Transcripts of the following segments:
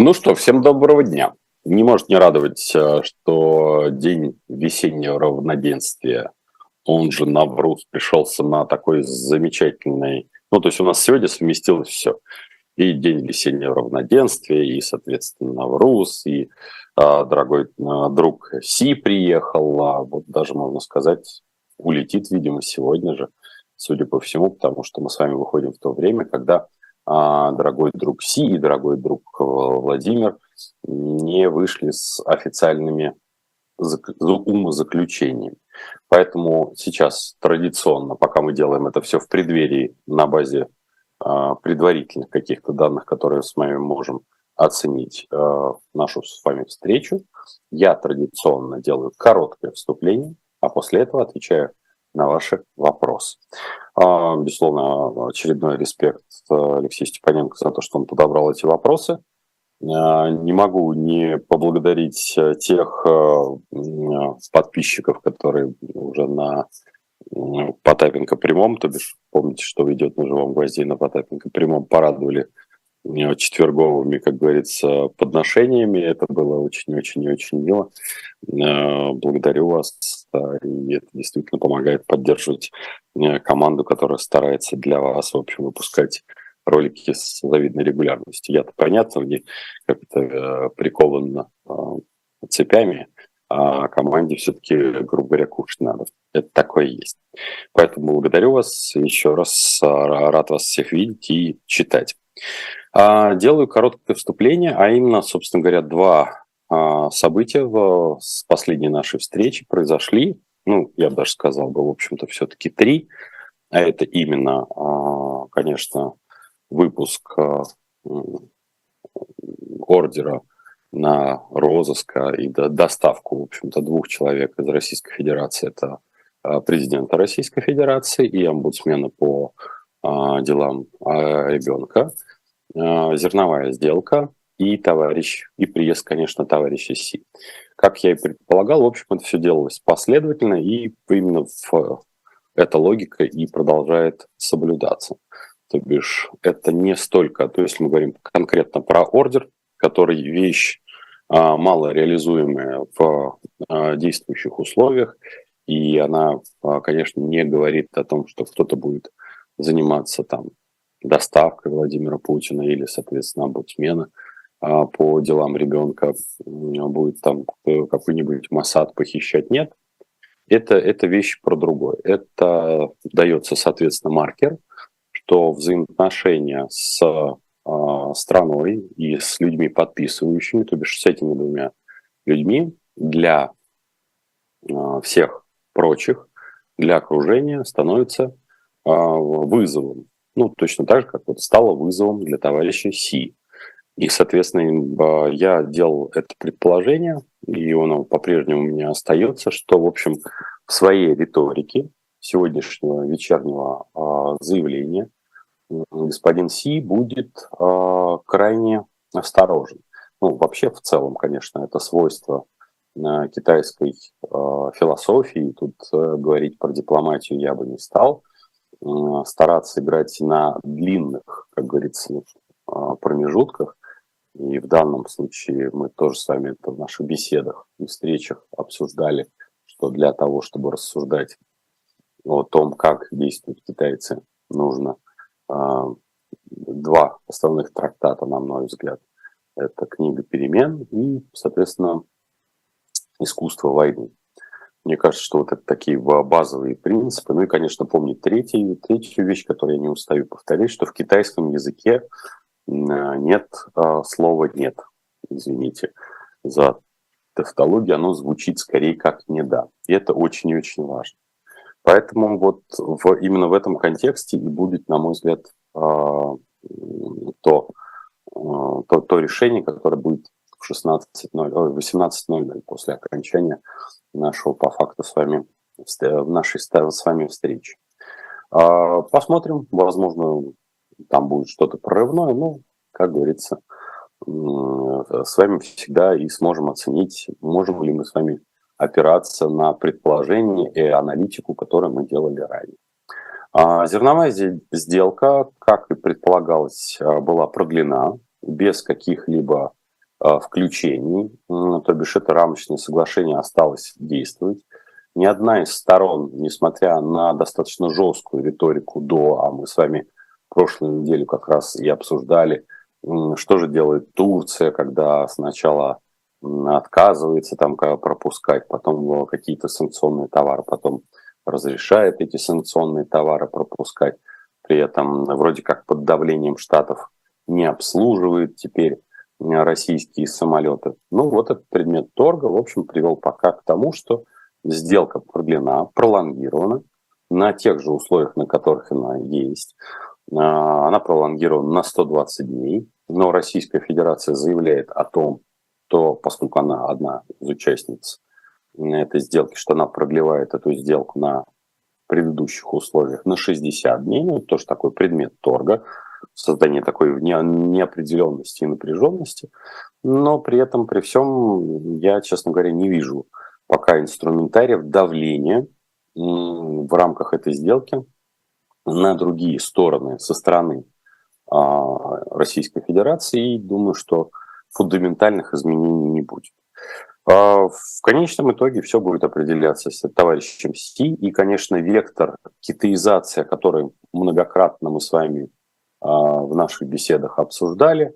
Ну что, всем доброго дня. Не может не радовать, э, что день весеннего равноденствия, он же Навруз, пришелся на такой замечательный... Ну, то есть у нас сегодня совместилось все. И день весеннего равноденствия, и, соответственно, Навруз, и а, дорогой а, друг Си приехал, а вот даже, можно сказать, улетит, видимо, сегодня же, судя по всему, потому что мы с вами выходим в то время, когда а, дорогой друг Си и дорогой друг э, Владимир не вышли с официальными умозаключениями. Поэтому сейчас традиционно, пока мы делаем это все в преддверии на базе а, предварительных каких-то данных, которые с вами можем оценить э, нашу с вами встречу, я традиционно делаю короткое вступление, а после этого отвечаю на ваши вопросы. А, безусловно, очередной респект Алексею Степаненко за то, что он подобрал эти вопросы. А, не могу не поблагодарить тех э, подписчиков, которые уже на Потапенко прямом, то бишь помните, что идет на живом гвозде на Потапенко прямом, порадовали четверговыми, как говорится, подношениями. Это было очень-очень-очень мило. Э, благодарю вас. И это действительно помогает поддерживать э, команду, которая старается для вас, в общем, выпускать ролики с завидной регулярностью. Я-то понятно, не как-то э, прикован цепями, а команде все-таки, грубо говоря, кушать надо. Это такое есть. Поэтому благодарю вас еще раз, рад вас всех видеть и читать. А, делаю короткое вступление, а именно, собственно говоря, два а, события с последней нашей встречи произошли. Ну, я бы даже сказал бы, в общем-то, все-таки три. А это именно, а, конечно, выпуск ордера на розыск и доставку, в общем-то, двух человек из Российской Федерации. Это президента Российской Федерации и омбудсмена по делам ребенка. Э, зерновая сделка и товарищ, и приезд, конечно, товарища Си. Как я и предполагал, в общем, это все делалось последовательно, и именно в эта логика и продолжает соблюдаться. То бишь, это не столько, то есть мы говорим конкретно про ордер, который вещь а, мало реализуемая в а, действующих условиях, и она, а, конечно, не говорит о том, что кто-то будет заниматься там доставкой Владимира Путина или, соответственно, омбудсмена а, по делам ребенка будет там какой-нибудь Масад похищать, нет. Это, это вещь про другое. Это дается, соответственно, маркер, что взаимоотношения с э, страной и с людьми, подписывающими, то бишь с этими двумя людьми, для э, всех прочих, для окружения становится э, вызовом ну, точно так же, как вот стало вызовом для товарища Си. И, соответственно, я делал это предположение, и оно по-прежнему у меня остается, что, в общем, в своей риторике сегодняшнего вечернего заявления господин Си будет э, крайне осторожен. Ну, вообще, в целом, конечно, это свойство э, китайской э, философии. Тут э, говорить про дипломатию я бы не стал. Э, стараться играть на длинных, как говорится, э, промежутках. И в данном случае мы тоже с вами это в наших беседах и встречах обсуждали, что для того, чтобы рассуждать о том, как действуют китайцы, нужно два основных трактата, на мой взгляд. Это книга перемен и, соответственно, искусство войны. Мне кажется, что вот это такие базовые принципы. Ну и, конечно, помнить третий, третью вещь, которую я не устаю повторять, что в китайском языке нет а, слова «нет». Извините за тавтологию, оно звучит скорее как «не да». И это очень и очень важно. Поэтому вот в, именно в этом контексте и будет, на мой взгляд, а, то, а, то, то решение, которое будет в 16.00, 18.00 после окончания нашего по факту с вами, в нашей с вами встречи. А, посмотрим, возможно, там будет что-то прорывное, но, как говорится, с вами всегда и сможем оценить, можем ли мы с вами опираться на предположения и аналитику, которую мы делали ранее. А, зерновая сделка, как и предполагалось, а, была продлена без каких-либо включений, то бишь это рамочное соглашение осталось действовать. Ни одна из сторон, несмотря на достаточно жесткую риторику до, а мы с вами прошлую неделю как раз и обсуждали, что же делает Турция, когда сначала отказывается там пропускать, потом какие-то санкционные товары, потом разрешает эти санкционные товары пропускать, при этом вроде как под давлением Штатов не обслуживает теперь российские самолеты. Ну вот этот предмет торга, в общем, привел пока к тому, что сделка продлена, пролонгирована на тех же условиях, на которых она есть. Она пролонгирована на 120 дней, но Российская Федерация заявляет о том, что поскольку она одна из участниц этой сделки, что она продлевает эту сделку на предыдущих условиях на 60 дней, ну, тоже такой предмет торга, создание такой неопределенности и напряженности, но при этом, при всем, я, честно говоря, не вижу пока инструментариев давления в рамках этой сделки на другие стороны со стороны а, Российской Федерации. И думаю, что фундаментальных изменений не будет. А, в конечном итоге все будет определяться с товарищем Си. И, конечно, вектор китаизации, который многократно мы с вами а, в наших беседах обсуждали,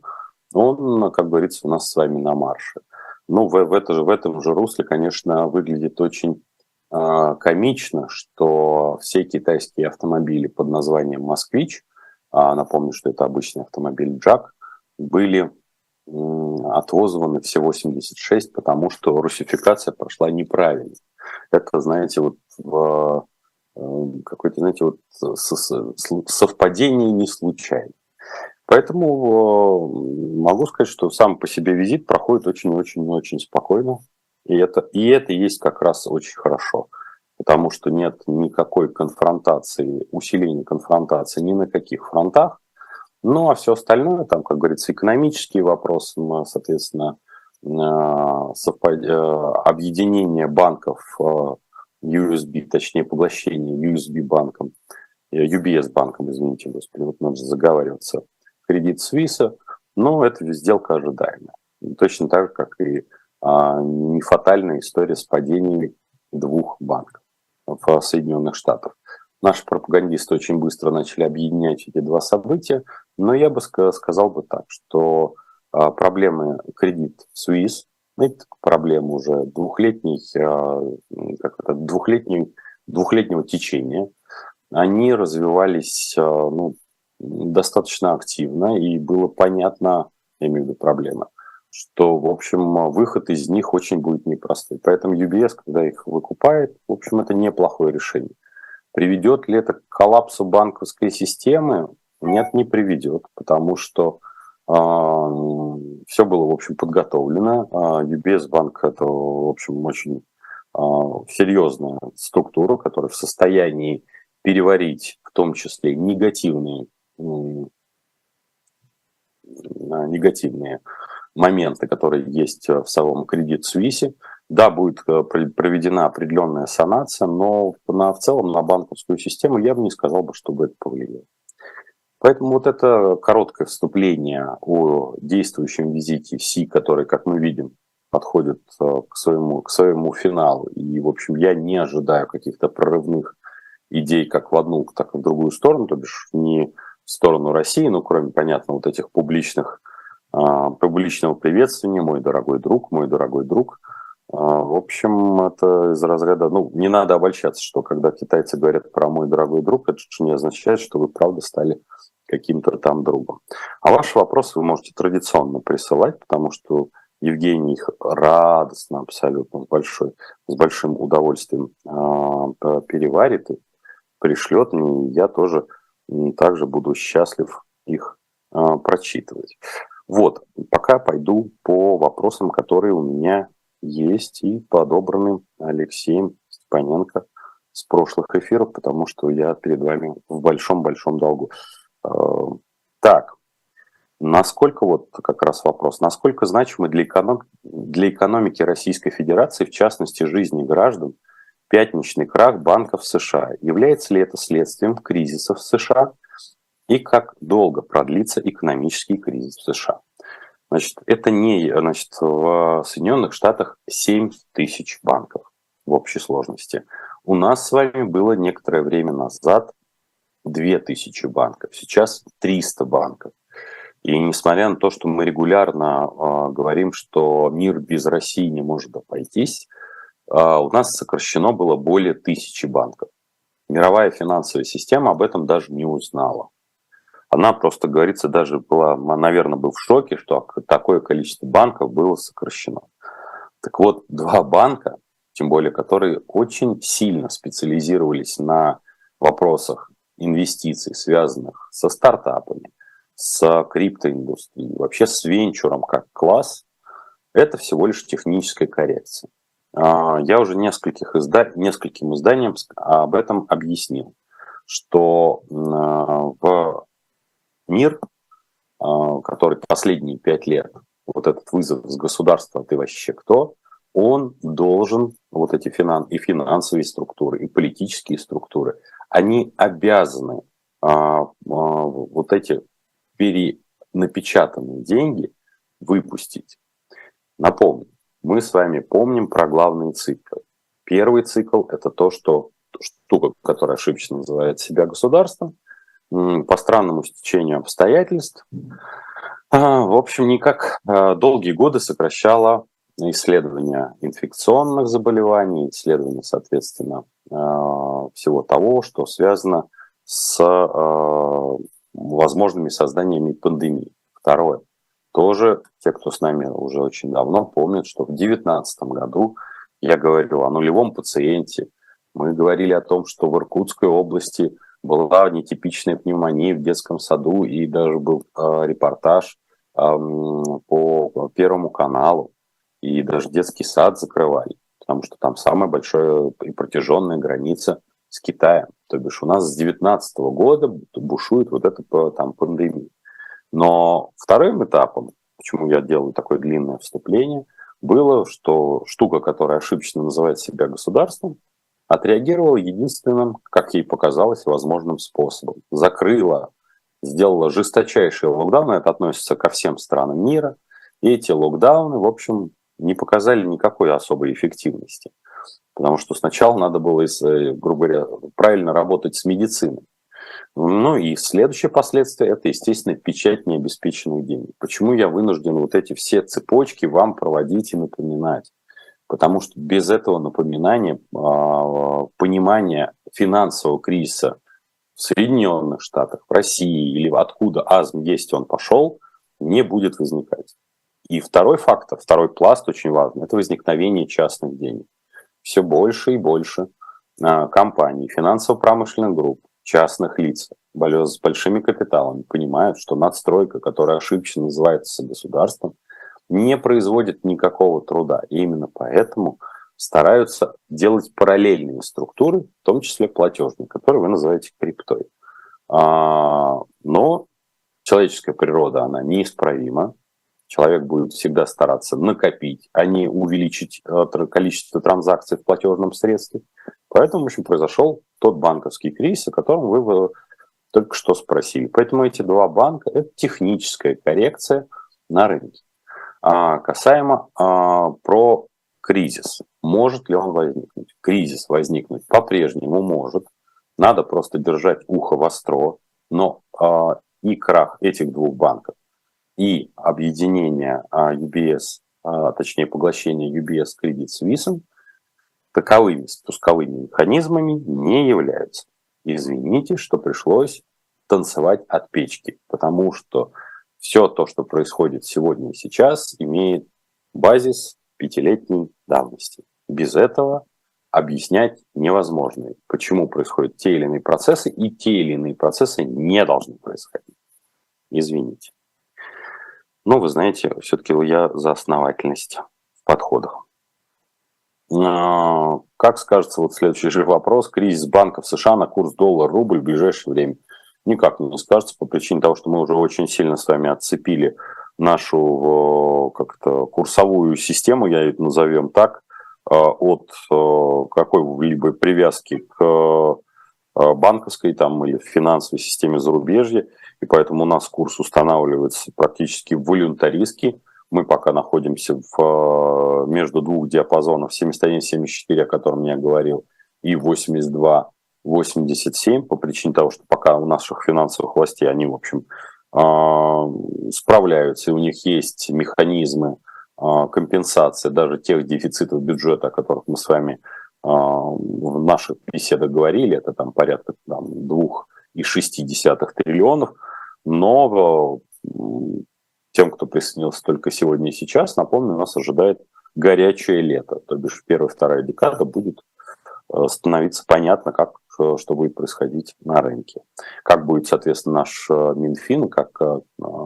он, как говорится, у нас с вами на марше. Ну, в, в, это же, в этом же русле, конечно, выглядит очень э, комично, что все китайские автомобили под названием «Москвич», а напомню, что это обычный автомобиль «Джак», были отозваны все 86, потому что русификация прошла неправильно. Это, знаете, вот в э, какое-то, знаете, вот совпадение не случайно. Поэтому э, могу сказать, что сам по себе визит проходит очень-очень-очень спокойно. И это, и это есть как раз очень хорошо, потому что нет никакой конфронтации, усиления конфронтации ни на каких фронтах. Ну а все остальное, там, как говорится, экономические вопросы, соответственно, э, совпад... Э, объединение банков USB, точнее поглощение USB банком, UBS банком, извините, господи, вот надо заговариваться, кредит Свиса, но это сделка ожидаемая. Точно так же, как и а, не фатальная история с падениями двух банков в Соединенных Штатах. Наши пропагандисты очень быстро начали объединять эти два события, но я бы сказал бы так, что а, проблемы кредит Свис, это проблема уже двухлетней, а, как это, двухлетней, двухлетнего течения, они развивались а, ну, достаточно активно, и было понятно, я имею в виду проблема, что, в общем, выход из них очень будет непростой. Поэтому UBS, когда их выкупает, в общем, это неплохое решение. Приведет ли это к коллапсу банковской системы? Нет, не приведет, потому что э, все было, в общем, подготовлено. Э, UBS банк – это, в общем, очень э, серьезная структура, которая в состоянии переварить в том числе негативные негативные моменты, которые есть в самом кредит Суисе. Да, будет э, проведена определенная санация, но на, в целом на банковскую систему я бы не сказал, бы, чтобы это повлияло. Поэтому вот это короткое вступление о действующем визите Си, который, как мы видим, подходит э, к своему, к своему финалу. И, в общем, я не ожидаю каких-то прорывных идей как в одну, так и в другую сторону, то бишь не в сторону России, ну, кроме, понятно, вот этих публичных, а, публичного приветствия, мой дорогой друг, мой дорогой друг. А, в общем, это из разряда, ну, не надо обольщаться, что когда китайцы говорят про мой дорогой друг, это не означает, что вы правда стали каким-то там другом. А ваши вопросы вы можете традиционно присылать, потому что Евгений их радостно, абсолютно, с, большой, с большим удовольствием э, переварит и пришлет мне. Я тоже также буду счастлив их а, прочитывать. Вот, пока пойду по вопросам, которые у меня есть и подобраны Алексеем Степаненко с прошлых эфиров, потому что я перед вами в большом-большом долгу. А, так, насколько, вот как раз вопрос, насколько значимы для, эконом, для экономики Российской Федерации, в частности жизни граждан, пятничный крах банков США. Является ли это следствием кризиса в США и как долго продлится экономический кризис в США? Значит, это не, значит, в Соединенных Штатах 7 тысяч банков в общей сложности. У нас с вами было некоторое время назад 2000 банков, сейчас 300 банков. И несмотря на то, что мы регулярно э, говорим, что мир без России не может обойтись, э, у нас сокращено было более тысячи банков. Мировая финансовая система об этом даже не узнала. Она просто, говорится, даже была, наверное, был в шоке, что такое количество банков было сокращено. Так вот, два банка, тем более которые очень сильно специализировались на вопросах инвестиций, связанных со стартапами, с криптоиндустрией, вообще с венчуром как класс, это всего лишь техническая коррекция. А, я уже нескольких изда... нескольким изданиям об этом объяснил, что в мир, а, который последние пять лет, вот этот вызов с государства, ты вообще кто, он должен, вот эти финан... и финансовые структуры, и политические структуры, они обязаны а, вот эти перенапечатанные деньги выпустить. Напомню, мы с вами помним про главные циклы. Первый цикл – это то, что штука, которая ошибочно называет себя государством, по странному стечению обстоятельств, а, в общем, никак а, долгие годы сокращала исследования инфекционных заболеваний, исследования, соответственно, а, всего того, что связано с возможными созданиями пандемии. Второе. Тоже те, кто с нами уже очень давно, помнят, что в 2019 году я говорил о нулевом пациенте. Мы говорили о том, что в Иркутской области была нетипичная пневмония в детском саду, и даже был э, репортаж э, по Первому каналу, и даже детский сад закрывали, потому что там самая большая и протяженная граница с Китаем. То бишь у нас с 2019 года бушует вот эта там пандемия. Но вторым этапом, почему я делаю такое длинное вступление, было, что штука, которая ошибочно называет себя государством, отреагировала единственным, как ей показалось, возможным способом. Закрыла, сделала жесточайшие локдауны, это относится ко всем странам мира, и эти локдауны, в общем, не показали никакой особой эффективности. Потому что сначала надо было, э, грубо говоря, правильно работать с медициной. Ну и следующее последствие – это, естественно, печать необеспеченных денег. Почему я вынужден вот эти все цепочки вам проводить и напоминать? Потому что без этого напоминания, а, понимания финансового кризиса в Соединенных Штатах, в России или откуда азм есть он пошел, не будет возникать. И второй фактор, второй пласт очень важный – это возникновение частных денег все больше и больше а, компаний, финансово-промышленных групп, частных лиц с большими капиталами понимают, что надстройка, которая ошибочно называется государством, не производит никакого труда. И именно поэтому стараются делать параллельные структуры, в том числе платежные, которые вы называете криптой. А, но человеческая природа, она неисправима, человек будет всегда стараться накопить, а не увеличить э, количество транзакций в платежном средстве. Поэтому, в общем, произошел тот банковский кризис, о котором вы только что спросили. Поэтому эти два банка – это техническая коррекция на рынке. А касаемо а, про кризис. Может ли он возникнуть? Кризис возникнуть по-прежнему может. Надо просто держать ухо востро. Но а, и крах этих двух банков и объединение UBS, а, а, точнее поглощение UBS Credit Suisse таковыми спусковыми механизмами не являются. Извините, что пришлось танцевать от печки, потому что все то, что происходит сегодня и сейчас, имеет базис пятилетней давности. Без этого объяснять невозможно, почему происходят те или иные процессы, и те или иные процессы не должны происходить. Извините. Ну, вы знаете, все-таки я за основательность в подходах. А, как скажется вот следующий же вопрос, кризис банков США на курс доллар-рубль в ближайшее время? Никак не скажется по причине того, что мы уже очень сильно с вами отцепили нашу как-то курсовую систему, я ее назовем так, а, от какой-либо привязки к банковской там, или финансовой системе зарубежья. И поэтому у нас курс устанавливается практически волюнтаристски. Мы пока находимся в, между двух диапазонов 71-74, о котором я говорил, и 82 87 по причине того, что пока у наших финансовых властей они, в общем, а, справляются, и у них есть механизмы а, компенсации даже тех дефицитов бюджета, о которых мы с вами в наших беседах говорили, это там порядка там, 2,6 триллионов, но тем, кто присоединился только сегодня и сейчас, напомню, нас ожидает горячее лето, то бишь первая, вторая декада будет становиться понятно, как Э, что будет происходить на рынке. Как будет, соответственно, наш э, Минфин, как э,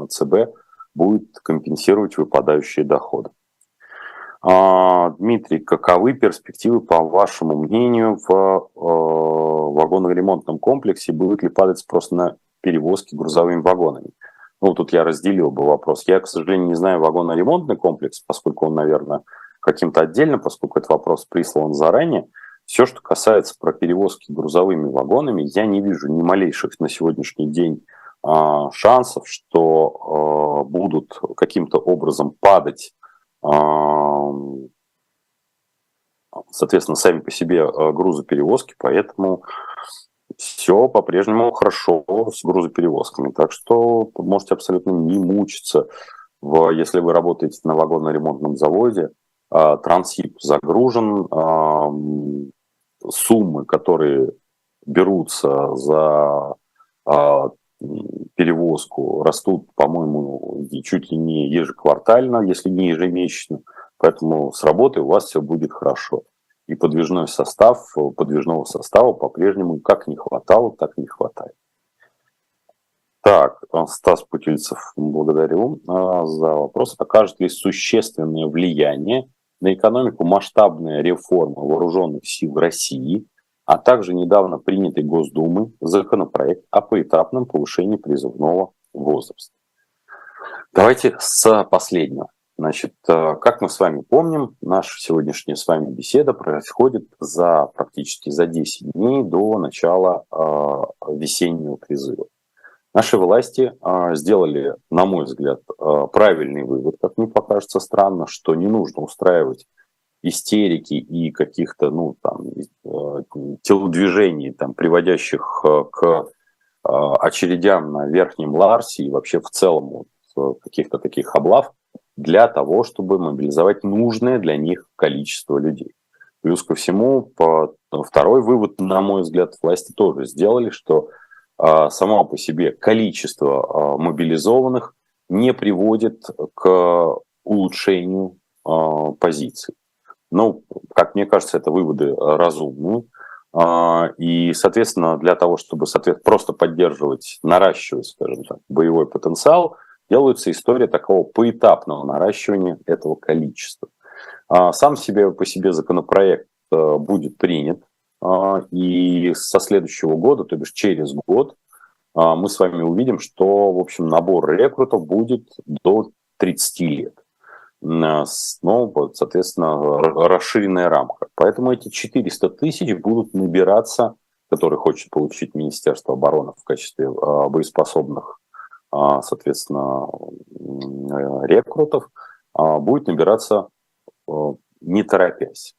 ЦБ будет компенсировать выпадающие доходы. А, Дмитрий, каковы перспективы, по вашему мнению, в вагоно-ремонтном комплексе? Будет ли падать спрос на перевозки грузовыми вагонами? Ну, тут я разделил бы вопрос. Я, к сожалению, не знаю вагоно-ремонтный комплекс, поскольку он, наверное, каким-то отдельно, поскольку этот вопрос прислан заранее. Все, что касается про перевозки грузовыми вагонами, я не вижу ни малейших на сегодняшний день а, шансов, что а, будут каким-то образом падать, а, соответственно, сами по себе грузоперевозки, поэтому все по-прежнему хорошо с грузоперевозками. Так что можете абсолютно не мучиться, в, если вы работаете на вагонно-ремонтном заводе, Трансип загружен, суммы, которые берутся за а, перевозку, растут, по-моему, чуть ли не ежеквартально, если не ежемесячно. Поэтому с работой у вас все будет хорошо. И подвижной состав, подвижного состава по-прежнему как не хватало, так не хватает. Так, Стас Путильцев, благодарю а, за вопрос. Окажет ли существенное влияние на экономику масштабная реформа вооруженных сил России, а также недавно принятый Госдумой законопроект о поэтапном повышении призывного возраста. Давайте с последнего. Значит, э, как мы с вами помним, наша сегодняшняя с вами беседа происходит за практически за 10 дней до начала э, весеннего призыва. Наши власти а, сделали, на мой взгляд, правильный вывод, как мне покажется странно, что не нужно устраивать истерики и каких-то, ну, там, э, телодвижений, там, приводящих э, к очередям на Верхнем Ларсе и вообще в целом вот, э, каких-то таких облав для того, чтобы мобилизовать нужное для них количество людей. Плюс ко всему, по, второй вывод, на мой взгляд, власти тоже сделали, что а, само по себе количество а, мобилизованных не приводит к улучшению а, позиций. Ну, как мне кажется, это выводы разумные. И, соответственно, для того, чтобы соответственно, просто поддерживать, наращивать, скажем так, боевой потенциал, делается история такого поэтапного наращивания этого количества. Сам себе по себе законопроект будет принят а, и со следующего года, то бишь через год, а, мы с вами увидим, что, в общем, набор рекрутов будет до 30 лет. Ну, соответственно, расширенная рамка. Поэтому эти 400 тысяч будут набираться, которые хочет получить Министерство обороны в качестве а, боеспособных, соответственно, рекрутов, будет набираться не торопясь.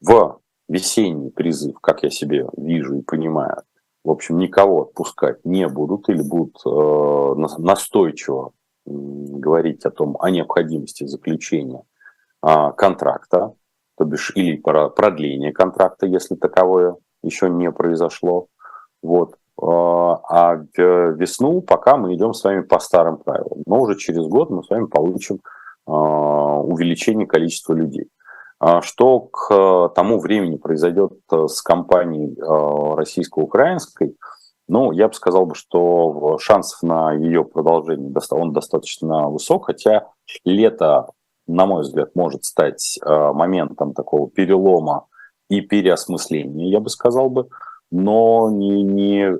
В весенний призыв, как я себе вижу и понимаю, в общем, никого отпускать не будут или будут э, настойчиво э, говорить о том, о необходимости заключения э, контракта, то бишь или продления контракта, если таковое еще не произошло. Вот. Э, а в весну пока мы идем с вами по старым правилам. Но уже через год мы с вами получим э, увеличение количества людей. А что к э, тому времени произойдет э, с компанией э, российско-украинской, ну, я бы сказал, что шансов на ее продолжение он достаточно высок, хотя лето, на мой взгляд, может стать моментом такого перелома и переосмысления, я бы сказал бы, но не, не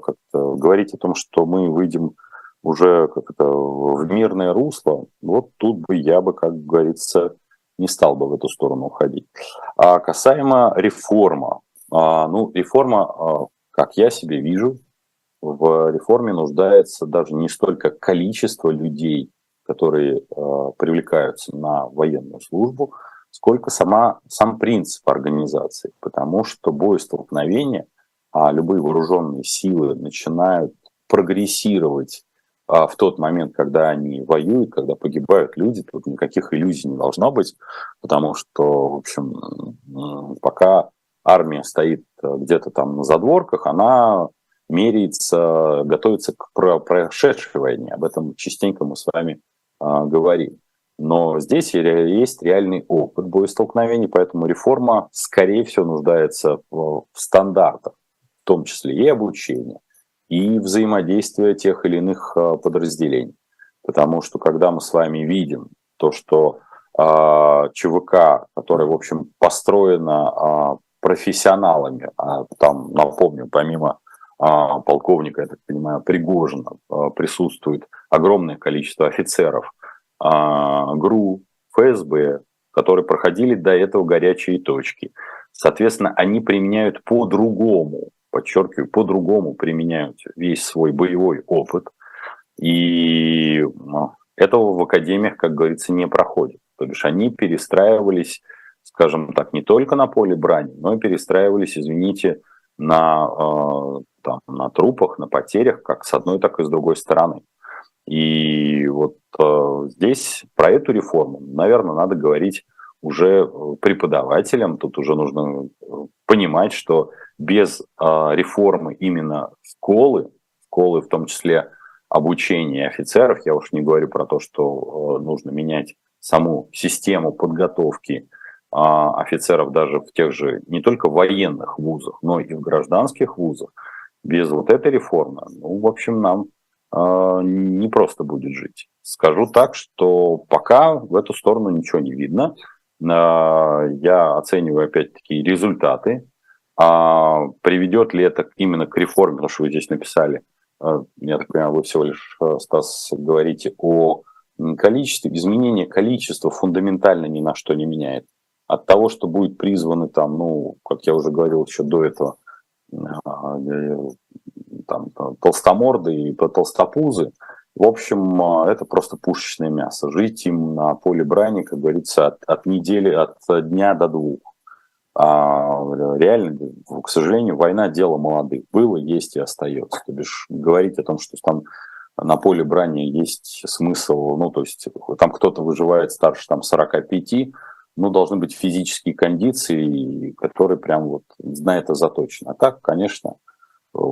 как говорить о том, что мы выйдем уже как это, в мирное русло, вот тут бы я бы, как говорится, не стал бы в эту сторону уходить. А касаемо реформа, а, ну, реформа, а, как я себе вижу, в реформе нуждается даже не столько количество людей, которые э, привлекаются на военную службу, сколько сама, сам принцип организации. Потому что боестолкновения, а любые вооруженные силы начинают прогрессировать а, в тот момент, когда они воюют, когда погибают люди, тут никаких иллюзий не должно быть, потому что, в общем, пока армия стоит э, где-то там на задворках, она меряется, готовится к прошедшей войне. Об этом частенько мы с вами а, говорим. Но здесь есть реальный опыт боестолкновений, поэтому реформа, скорее всего, нуждается в стандартах, в том числе и обучения, и взаимодействия тех или иных а, подразделений. Потому что когда мы с вами видим то, что э, ЧВК, которая, в общем, построена э, профессионалами, а там, напомню, помимо а, полковника, я так понимаю, Пригожина, присутствует огромное количество офицеров ГРУ, ФСБ, которые проходили до этого горячие точки. Соответственно, они применяют по-другому, подчеркиваю, по-другому применяют весь свой боевой опыт. И этого в академиях, как говорится, не проходит. То бишь они перестраивались, скажем так, не только на поле брани, но и перестраивались, извините, на там, на трупах, на потерях, как с одной, так и с другой стороны. И вот э, здесь про эту реформу, наверное, надо говорить уже э, преподавателям. Тут уже нужно э, понимать, что без э, реформы именно школы, школы в том числе обучения офицеров, я уж не говорю про то, что нужно менять саму систему подготовки э, офицеров даже в тех же не только военных вузах, но и в гражданских вузах, без вот этой реформы, ну, в общем, нам не просто будет жить. Скажу так, что пока в эту сторону ничего не видно. Э, я оцениваю опять-таки результаты. А приведет ли это именно к реформе, потому что вы здесь написали, э, я так понимаю, вы всего лишь, э, Стас, говорите о количестве, изменение количества фундаментально ни на что не меняет. От того, что будет призваны там, ну, как я уже говорил еще до этого, а, там, толстоморды и толстопузы. В общем, а, это просто пушечное мясо. Жить им на поле брани, как говорится, от, от недели, от дня до двух. А реально, к сожалению, война – дело молодых. Было, есть и остается. То бишь, говорить о том, что там на поле брани есть смысл, ну, то есть там кто-то выживает старше там 45, ну, должны быть физические кондиции, которые прям вот на это заточены. А так, конечно,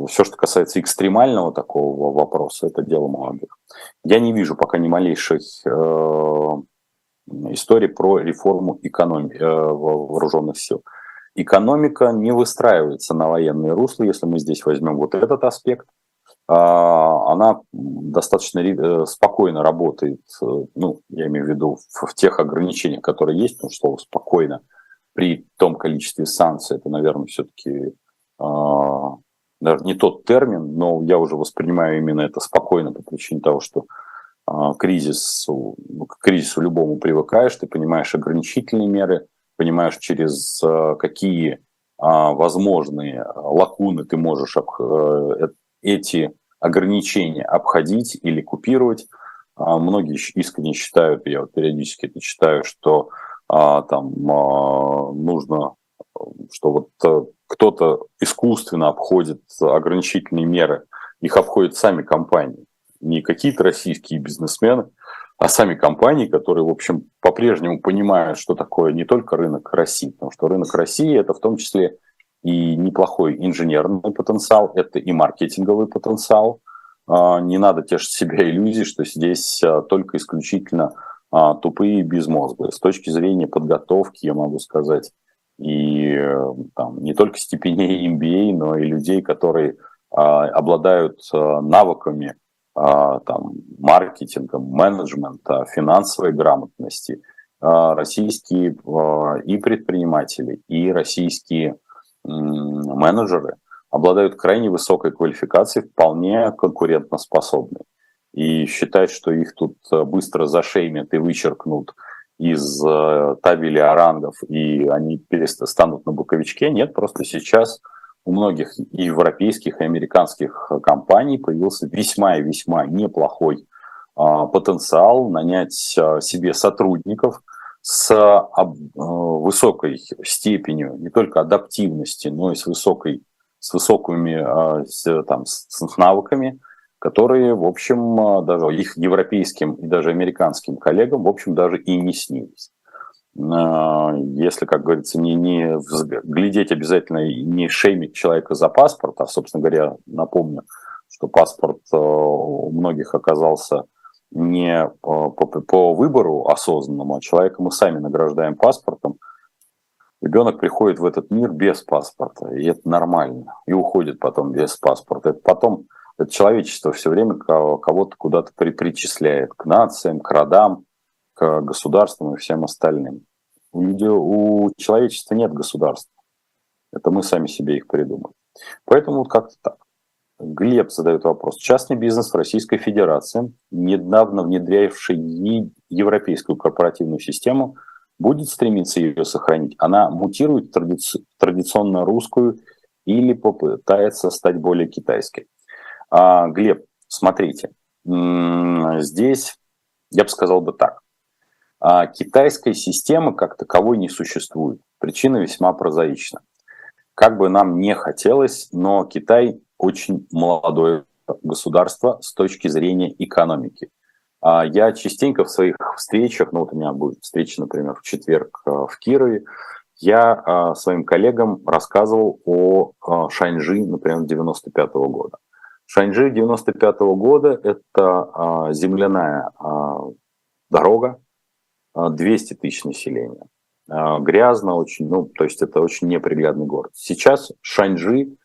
все, что касается экстремального такого вопроса, это дело молодых. Я не вижу пока ни малейшей э, истории про реформу экономики э, вооруженных сил. Экономика не выстраивается на военные русла, если мы здесь возьмем вот этот аспект – а, она достаточно э, спокойно работает, ну, я имею в виду в тех ограничениях, которые есть, ну, что спокойно при том количестве санкций, это, наверное, все-таки а, даже не тот термин, но я уже воспринимаю именно это спокойно по причине того, что а, кризис, ну, к кризису любому привыкаешь, ты понимаешь ограничительные меры, понимаешь, через какие возможные лакуны ты можешь эти ограничения обходить или купировать. А, многие искренне считают, я вот периодически это читаю, что а, там а, нужно, что вот а, кто-то искусственно обходит ограничительные меры, их обходят сами компании, не какие-то российские бизнесмены, а сами компании, которые, в общем, по-прежнему понимают, что такое не только рынок России, потому что рынок России это в том числе и неплохой инженерный потенциал, это и маркетинговый потенциал. А, не надо тешить себя иллюзий, что здесь а, только исключительно а, тупые безмозглые. С точки зрения подготовки, я могу сказать, и э, там, не только степеней MBA, но и людей, которые обладают навыками там, маркетинга, менеджмента, финансовой грамотности, российские и предприниматели, и российские менеджеры обладают крайне высокой квалификацией, вполне конкурентоспособны. И считать, что их тут э, быстро зашеймят и вычеркнут из э, табели орангов, и они перестанут на боковичке, нет, просто сейчас у многих европейских и американских компаний появился весьма и весьма неплохой а, потенциал нанять а, себе сотрудников с а, высокой степенью не только адаптивности, но и с высокой с высокими с, там, с навыками, которые, в общем, даже их европейским и даже американским коллегам, в общем, даже и не снились. Если, как говорится, не, не глядеть обязательно и не шеймить человека за паспорт, а, собственно говоря, напомню, что паспорт у многих оказался не по, по, по выбору осознанному, а человека мы сами награждаем паспортом. Ребенок приходит в этот мир без паспорта, и это нормально, и уходит потом без паспорта. Это потом это человечество все время кого-то куда-то при, причисляет к нациям, к родам, к государствам и всем остальным. У, людей, у человечества нет государства. Это мы сами себе их придумали. Поэтому вот как-то так. Глеб задает вопрос. Частный бизнес в Российской Федерации, недавно внедрявший европейскую корпоративную систему, будет стремиться ее сохранить? Она мутирует традици- традиционно русскую или попытается стать более китайской? А, Глеб, смотрите, здесь я бы сказал бы так. А, китайской системы как таковой не существует. Причина весьма прозаична. Как бы нам не хотелось, но Китай очень молодое государство с точки зрения экономики. А я частенько в своих встречах, ну вот у меня будет встреча, например, в четверг э, в Кирове, я э, своим коллегам рассказывал о э, Шаньжи, например, 95 -го года. Шаньжи 95 -го года – это земляная дорога, 200 тысяч населения. Грязно очень, ну, то есть это очень неприглядный город. Сейчас Шаньжи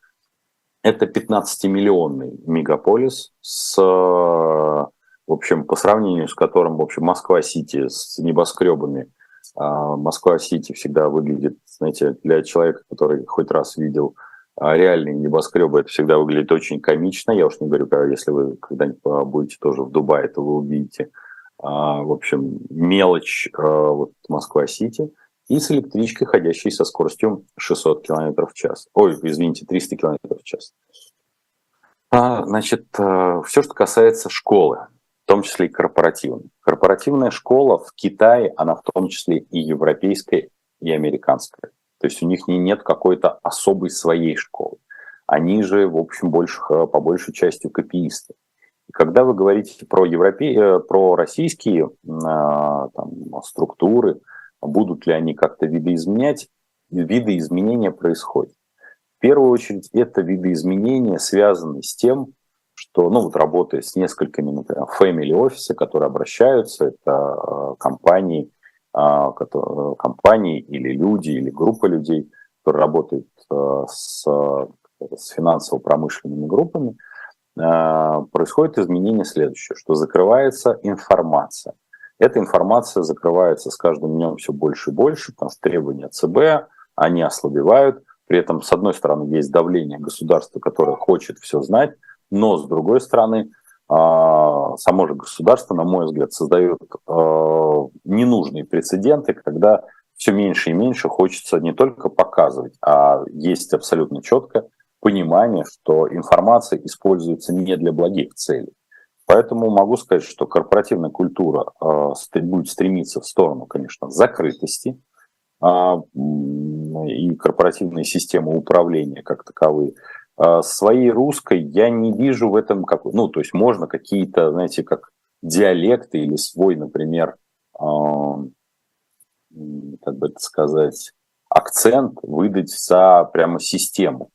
это 15-миллионный мегаполис с, в общем, по сравнению с которым, в общем, Москва-Сити с небоскребами. А, Москва-Сити всегда выглядит, знаете, для человека, который хоть раз видел а, реальные небоскребы, это всегда выглядит очень комично. Я уж не говорю, если вы когда-нибудь будете тоже в Дубае, то вы увидите, а, в общем, мелочь вот Москва-Сити – и с электричкой, ходящей со скоростью 600 км в час. Ой, извините, 300 км в час. А, значит, э, все, что касается школы, в том числе и корпоративной. Корпоративная школа в Китае, она в том числе и европейская, и американская. То есть у них не, нет какой-то особой своей школы. Они же, в общем, больше, э, по большей части копиисты. И когда вы говорите про, европе... Э, про российские там, структуры, будут ли они как-то видоизменять, видоизменения происходят. В первую очередь это видоизменения связаны с тем, что, ну вот работая с несколькими, например, family офисы, которые обращаются, это э, компании, компании или люди, или группа людей, которые работают э, с, с финансово-промышленными группами, происходит изменение следующее, что закрывается информация – эта информация закрывается с каждым днем все больше и больше, потому что требования ЦБ, они ослабевают. При этом, с одной стороны, есть давление государства, которое хочет все знать, но с другой стороны, а, само же государство, на мой взгляд, создает а, ненужные прецеденты, когда все меньше и меньше хочется не только показывать, а есть абсолютно четко понимание, что информация используется не для благих целей. Поэтому могу сказать, что корпоративная культура э, будет стремиться в сторону, конечно, закрытости, и корпоративные системы управления как таковые. Э, своей русской я не вижу в этом, как, ну, то есть можно какие-то, знаете, как диалекты или свой, например, э, как бы это сказать, акцент выдать за прямо систему.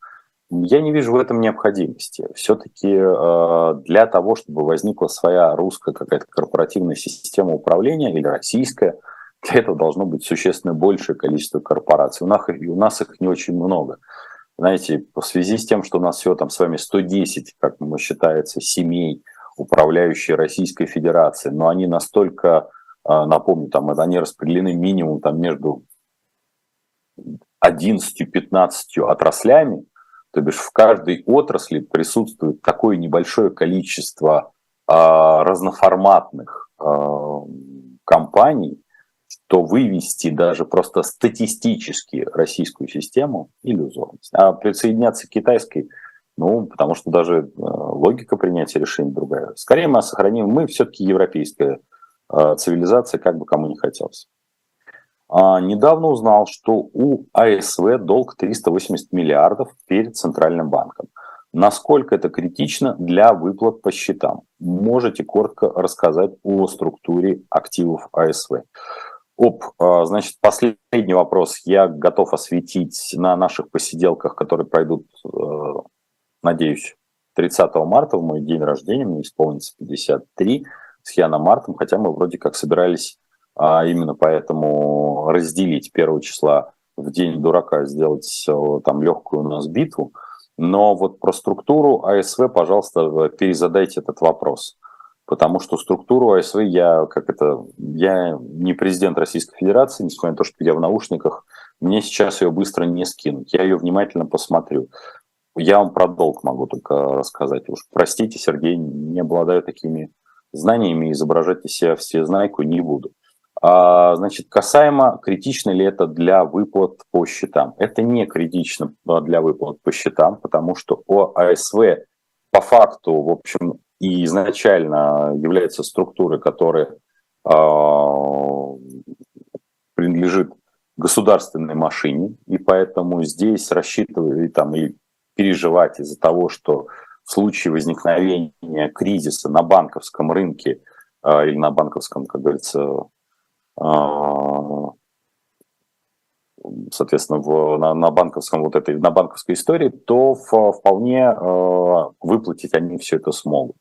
Я не вижу в этом необходимости. Все-таки э, для того, чтобы возникла своя русская какая-то корпоративная система управления или российская, для этого должно быть существенно большее количество корпораций. У нас, у нас их не очень много. Знаете, в связи с тем, что у нас всего там с вами 110, как мы считается, семей, управляющие Российской Федерацией, но они настолько, э, напомню, там они распределены минимум там между 11-15 отраслями, то бишь в каждой отрасли присутствует такое небольшое количество э, разноформатных э, компаний, то вывести даже просто статистически российскую систему – иллюзорность. А присоединяться к китайской – ну, потому что даже э, логика принятия решений другая. Скорее мы сохраним, мы все-таки европейская э, цивилизация, как бы кому не хотелось. А, недавно узнал, что у АСВ долг 380 миллиардов перед Центральным банком. Насколько это критично для выплат по счетам? Можете коротко рассказать о структуре активов АСВ? Оп, а, значит, последний вопрос я готов осветить на наших посиделках, которые пройдут э, надеюсь, 30 марта, в мой день рождения, мне исполнится 53, с Яном Мартом, хотя мы вроде как собирались а, именно поэтому разделить 1 числа в день дурака, сделать э, там легкую у нас битву. Но вот про структуру АСВ, пожалуйста, перезадайте этот вопрос. Потому что структуру АСВ я, как это, я не президент Российской Федерации, несмотря на то, что я в наушниках, мне сейчас ее быстро не скинуть. Я ее внимательно посмотрю. Я вам про долг могу только рассказать. Уж простите, Сергей, не обладаю такими знаниями, изображать из себя все знайку не буду. А, значит, касаемо, критично ли это для выплат по счетам. Это не критично для выплат по счетам, потому что ОАСВ по факту, в общем, и изначально является структурой, которая а, принадлежит государственной машине, и поэтому здесь рассчитывать там, и переживать из-за того, что в случае возникновения кризиса на банковском рынке э, или на банковском, как говорится, э, соответственно, в, на, на банковском вот этой, на банковской истории, то в, вполне э, выплатить они все это смогут.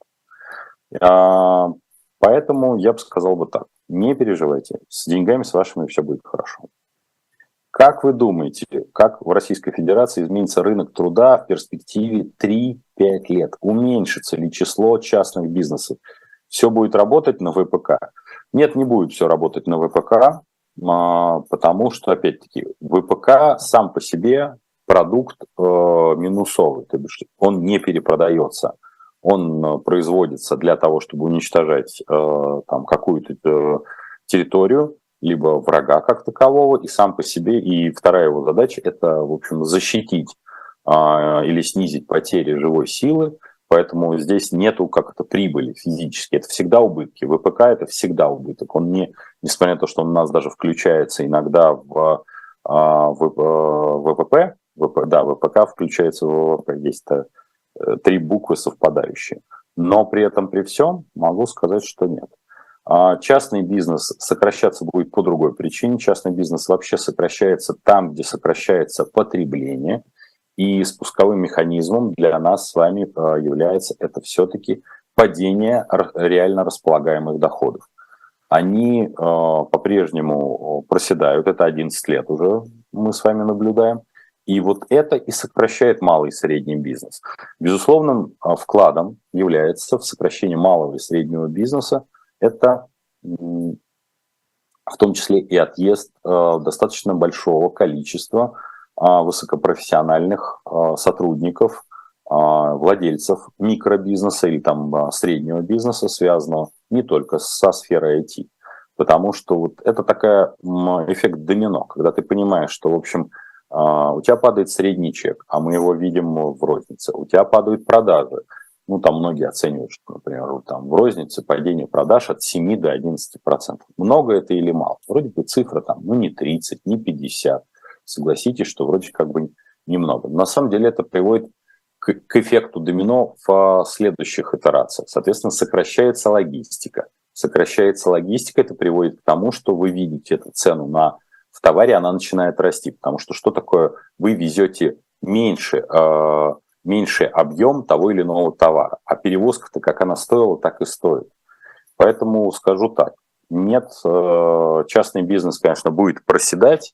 Э, поэтому я бы сказал бы так, не переживайте, с деньгами с вашими все будет хорошо. Как вы думаете, как в Российской Федерации изменится рынок труда в перспективе 3-5 лет? Уменьшится ли число частных бизнесов? Все будет работать на ВПК? Нет, не будет все работать на ВПК, потому что, опять-таки, ВПК сам по себе продукт э, минусовый, то есть он не перепродается. Он э, производится для того, чтобы уничтожать э, там какую-то территорию, либо врага как такового, и сам по себе, и вторая его задача – это, в общем, защитить а, или снизить потери живой силы, поэтому здесь нету как это прибыли физически, это всегда убытки. ВПК – это всегда убыток, он не, несмотря на то, что он у нас даже включается иногда в, а, в, в ВПП, ВП, да, ВПК включается в ВВП, есть э, три буквы совпадающие, но при этом, при всем, могу сказать, что нет. А частный бизнес сокращаться будет по другой причине. Частный бизнес вообще сокращается там, где сокращается потребление. И спусковым механизмом для нас с вами а, является это все-таки падение реально располагаемых доходов. Они а, по-прежнему проседают, это 11 лет уже мы с вами наблюдаем. И вот это и сокращает малый и средний бизнес. Безусловным вкладом является в сокращение малого и среднего бизнеса это в том числе и отъезд э, достаточно большого количества э, высокопрофессиональных э, сотрудников, владельцев микробизнеса или там среднего бизнеса, связанного не только со сферой IT. Потому что вот это такая эффект домино, когда ты понимаешь, что, в общем, у тебя падает средний чек, а мы его видим в рознице, у тебя падают продажи, ну, там многие оценивают, что, например, там в рознице падение продаж от 7 до 11 процентов. Много это или мало? Вроде бы цифра там, ну, не 30, не 50. Согласитесь, что вроде как бы немного. Но на самом деле это приводит к, к эффекту домино в следующих итерациях. Соответственно, сокращается логистика. Сокращается логистика, это приводит к тому, что вы видите эту цену на в товаре, она начинает расти. Потому что что такое? Вы везете меньше э, меньший объем того или иного товара. А перевозка-то как она стоила, так и стоит. Поэтому скажу так, нет, э, частный бизнес, конечно, будет проседать,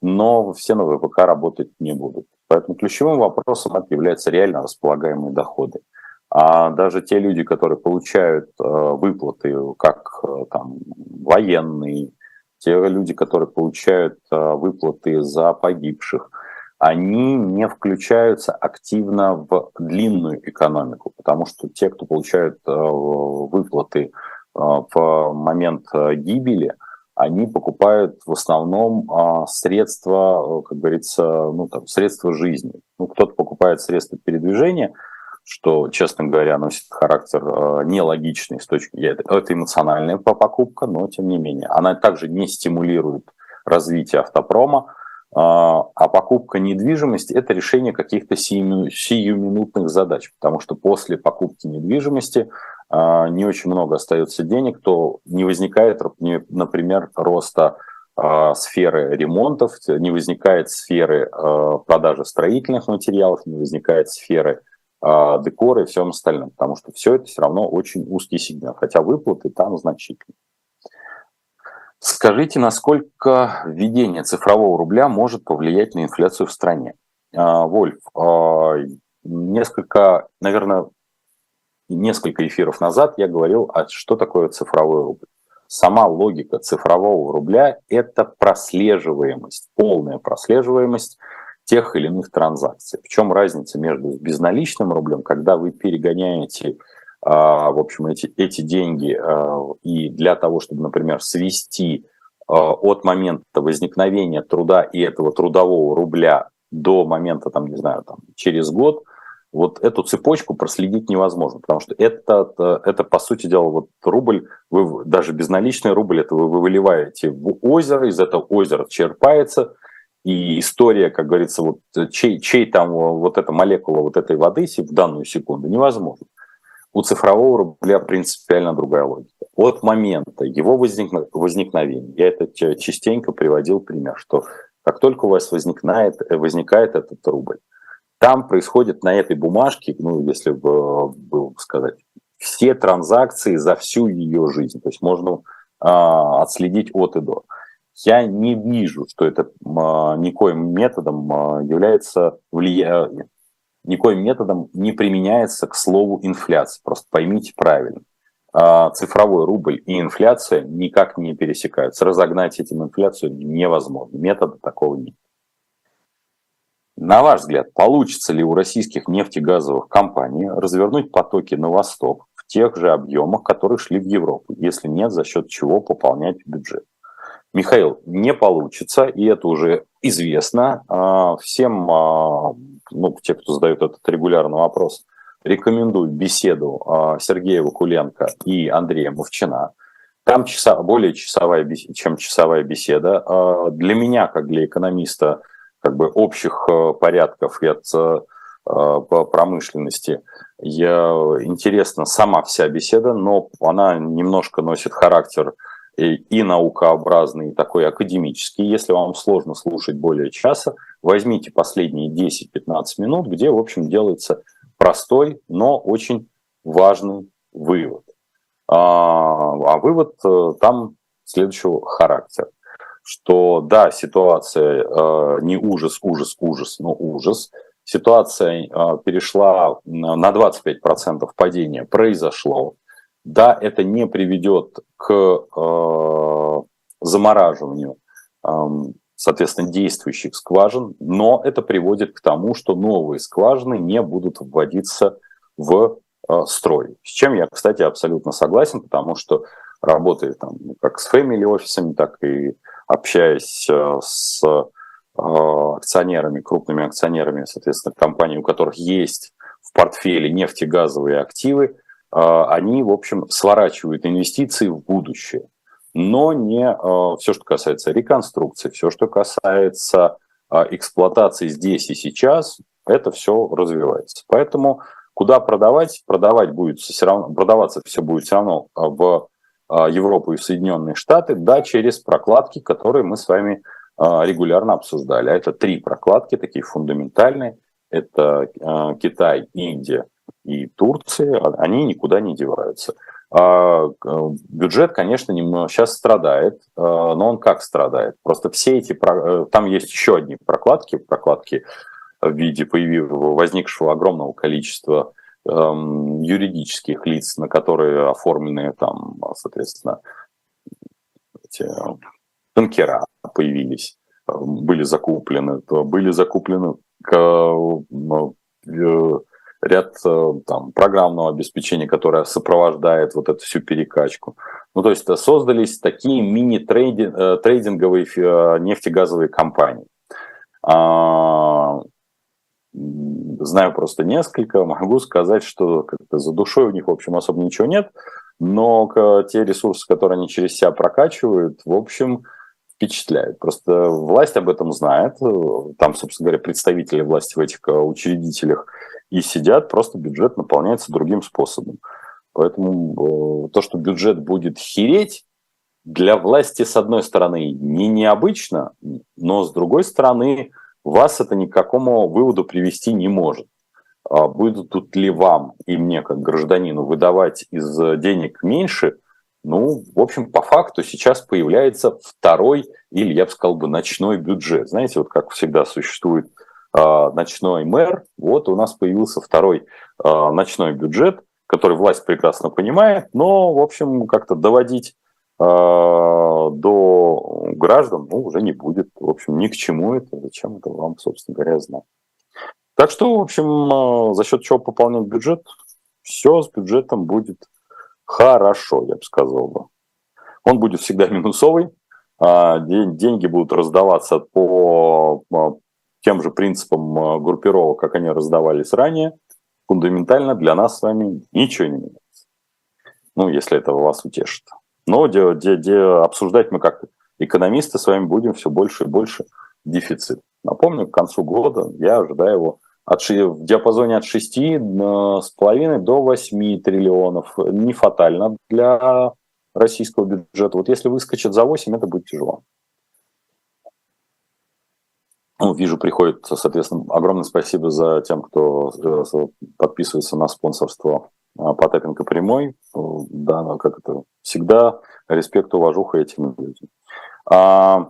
но все на ВПК работать не будут. Поэтому ключевым вопросом является реально располагаемые доходы. А даже те люди, которые получают э, выплаты, как э, там, военные, те люди, которые получают выплаты за погибших, они не включаются активно в длинную экономику, потому что те, кто получают э, выплаты э, в момент э, гибели, они покупают в основном а, средства, как говорится, ну, там, средства жизни. Ну, кто-то покупает средства передвижения, что, честно говоря, носит характер э, нелогичный с точки зрения... Это эмоциональная покупка, но тем не менее. Она также не стимулирует развитие автопрома, а, а покупка недвижимости – это решение каких-то сиюминутных задач, потому что после покупки недвижимости не очень много остается денег, то не возникает, например, роста а, сферы ремонтов, не возникает сферы продажи строительных материалов, не возникает сферы декора и всем остальном, потому что все это все равно очень узкий сегмент, хотя выплаты там значительные. Скажите, насколько введение цифрового рубля может повлиять на инфляцию в стране? А, Вольф, а, несколько, наверное, несколько эфиров назад я говорил, а что такое цифровой рубль. Сама логика цифрового рубля – это прослеживаемость, полная прослеживаемость тех или иных транзакций. В чем разница между безналичным рублем, когда вы перегоняете а, в общем, эти, эти деньги а, и для того, чтобы, например, свести а, от момента возникновения труда и этого трудового рубля до момента, там, не знаю, там, через год, вот эту цепочку проследить невозможно, потому что это, это по сути дела, вот рубль, вы, даже безналичный рубль, это вы выливаете в озеро, из этого озера черпается, и история, как говорится, вот чей, чей там вот эта молекула вот этой воды в данную секунду невозможно. У цифрового рубля принципиально другая логика. От момента его возникновения, я это частенько приводил пример, что как только у вас возникает, возникает этот рубль, там происходит на этой бумажке, ну, если бы, бы сказать, все транзакции за всю ее жизнь. То есть можно а, отследить от и до. Я не вижу, что это а, никоим методом а, является влиянием никоим методом не применяется к слову инфляция. Просто поймите правильно. А, цифровой рубль и инфляция никак не пересекаются. Разогнать этим инфляцию невозможно. Метода такого нет. На ваш взгляд, получится ли у российских нефтегазовых компаний развернуть потоки на восток в тех же объемах, которые шли в Европу? Если нет, за счет чего пополнять бюджет? Михаил, не получится, и это уже известно. А, всем, а, ну, те, кто задает этот регулярный вопрос, рекомендую беседу а, Сергея Вакуленко и Андрея Мовчина. Там часа, более часовая, чем часовая беседа. Для меня, как для экономиста, как бы общих порядков и от промышленности, я, интересна сама вся беседа, но она немножко носит характер и наукообразный, и такой академический. Если вам сложно слушать более часа, возьмите последние 10-15 минут, где, в общем, делается простой, но очень важный вывод. А, а вывод э, там следующего характера, что да, ситуация э, не ужас, ужас, ужас, но ужас. Ситуация э, перешла на 25% падения, произошло. Да, это не приведет к э, замораживанию, э, соответственно, действующих скважин, но это приводит к тому, что новые скважины не будут вводиться в э, строй. С чем я, кстати, абсолютно согласен, потому что работая там как с family офисами, так и общаясь э, с э, акционерами, крупными акционерами, соответственно, компаний, у которых есть в портфеле нефтегазовые активы, а, они, в общем, сворачивают инвестиции в будущее. Но не все, что касается реконструкции, все, что касается эксплуатации здесь и сейчас, это все развивается. Поэтому куда продавать? Продавать будет все равно, продаваться все будет все равно в Европу и Соединенные Штаты, да, через прокладки, которые мы с вами регулярно обсуждали. А это три прокладки, такие фундаментальные. Это Китай, Индия и Турции, а они никуда не деваются. А бюджет, конечно, сейчас страдает, а, но он как страдает? Просто все эти, э, там есть еще одни прокладки, прокладки в виде появившего, возникшего огромного количества юридических лиц, на которые оформлены там, соответственно, эти танкера появились, э, были закуплены, были закуплены э, ряд э, там, программного обеспечения, которое сопровождает вот эту всю перекачку. Ну, то есть создались такие мини-трейдинговые нефтегазовые компании. Знаю просто несколько, могу сказать, что как-то за душой у них, в общем, особо ничего нет, но те ресурсы, которые они через себя прокачивают, в общем, впечатляют. Просто власть об этом знает, там, собственно говоря, представители власти в этих учредителях и сидят, просто бюджет наполняется другим способом. Поэтому э, то, что бюджет будет хереть, для власти, с одной стороны, не необычно, но с другой стороны, вас это ни к какому выводу привести не может. А будут ли вам и мне, как гражданину, выдавать из денег меньше? Ну, в общем, по факту сейчас появляется второй, или я бы сказал бы, ночной бюджет. Знаете, вот как всегда существует э, ночной мэр, вот у нас появился второй э, ночной бюджет, который власть прекрасно понимает, но, в общем, как-то доводить до граждан ну, уже не будет. В общем, ни к чему это, зачем это вам, собственно говоря, знать. Так что, в общем, за счет чего пополнять бюджет, все с бюджетом будет хорошо, я бы сказал бы. Он будет всегда минусовый, деньги будут раздаваться по тем же принципам группировок, как они раздавались ранее. Фундаментально для нас с вами ничего не меняется. Ну, если это вас утешит. Но де, де, де, обсуждать мы как экономисты с вами будем все больше и больше дефицит. Напомню, к концу года я ожидаю его от, в диапазоне от 6,5 до 8 триллионов. Не фатально для российского бюджета. Вот если выскочит за 8, это будет тяжело. Ну, вижу, приходит, соответственно, огромное спасибо за тем, кто э, подписывается на спонсорство Потапенко прямой. Да, ну, как это всегда, респект, уважуха этим людям. А,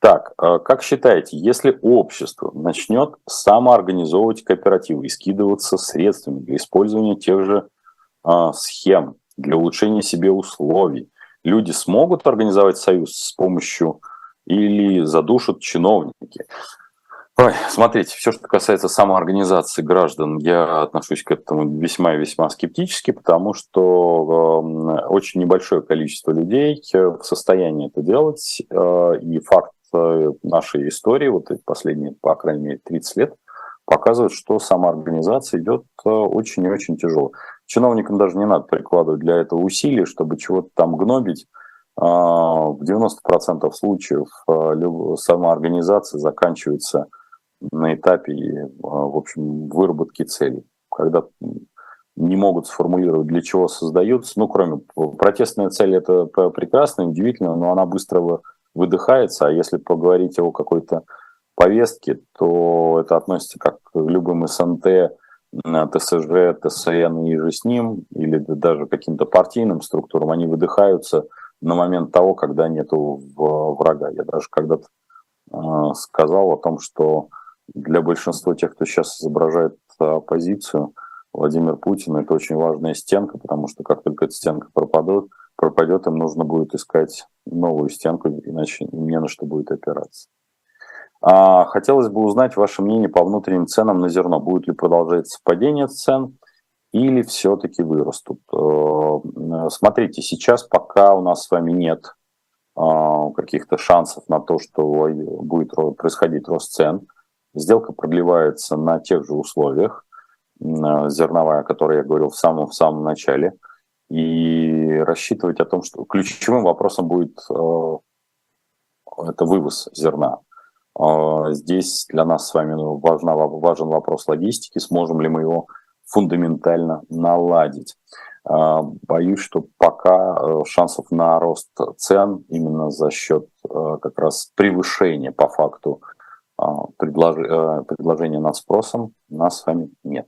так, а как считаете, если общество начнет самоорганизовывать кооперативы и скидываться средствами для использования тех же а, схем, для улучшения себе условий, люди смогут организовать союз с помощью или задушат чиновники? Ой, смотрите, все, что касается самоорганизации граждан, я отношусь к этому весьма и весьма скептически, потому что э, очень небольшое количество людей в состоянии это делать, э, и факт Э, нашей истории, вот последние, по крайней мере, 30 лет, показывает, что самоорганизация идет э, очень и очень тяжело. Чиновникам даже не надо прикладывать для этого усилий, чтобы чего-то там гнобить. В 90% случаев э, самоорганизация заканчивается на этапе, в общем, выработки целей. Когда не могут сформулировать, для чего создаются. Ну, кроме протестная цель, это прекрасно, удивительно, но она быстро выдыхается, а если поговорить о какой-то повестке, то это относится как к любым СНТ, ТСЖ, ТСН и же с ним, или даже каким-то партийным структурам, они выдыхаются на момент того, когда нету врага. Я даже когда-то э, сказал о том, что для большинства тех, кто сейчас изображает оппозицию, Владимир Путин – это очень важная стенка, потому что как только эта стенка пропадет, пропадет, им нужно будет искать новую стенку, иначе не на что будет опираться. А, хотелось бы узнать ваше мнение по внутренним ценам на зерно. Будет ли продолжаться падение цен или все-таки вырастут? Э, смотрите, сейчас пока у нас с вами нет каких-то шансов на то, что будет происходить рост цен. Сделка продлевается на тех же условиях, зерновая, о которой я говорил в самом, в самом начале – и рассчитывать о том, что ключевым вопросом будет э, это вывоз зерна. Э, здесь для нас с вами важна, важен вопрос логистики, сможем ли мы его фундаментально наладить. Э, боюсь, что пока шансов на рост цен именно за счет как раз превышения по факту предложения над спросом нас с вами нет.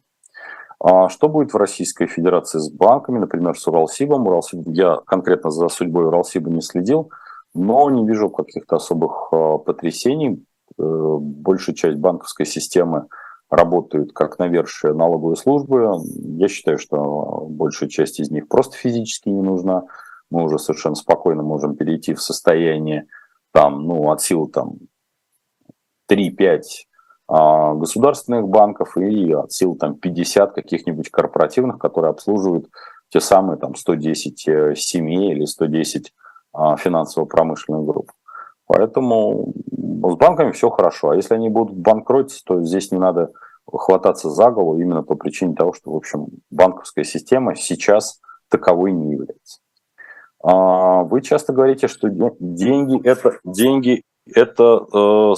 А что будет в Российской Федерации с банками, например, с Уралсибом? Уралсиб, я конкретно за судьбой Уралсиба не следил, но не вижу каких-то особых а, потрясений. Э, большая часть банковской системы работают как навершие налоговой службы. Я считаю, что большая часть из них просто физически не нужна. Мы уже совершенно спокойно можем перейти в состояние там, ну, от силы там 3-5 а, государственных банков и от сил там 50 каких-нибудь корпоративных, которые обслуживают те самые там 110 э, семей или 110 а, финансово-промышленных групп. Поэтому с банками все хорошо. А если они будут банкротиться, то здесь не надо хвататься за голову именно по причине того, что, в общем, банковская система сейчас таковой не является. А, вы часто говорите, что деньги это деньги это э,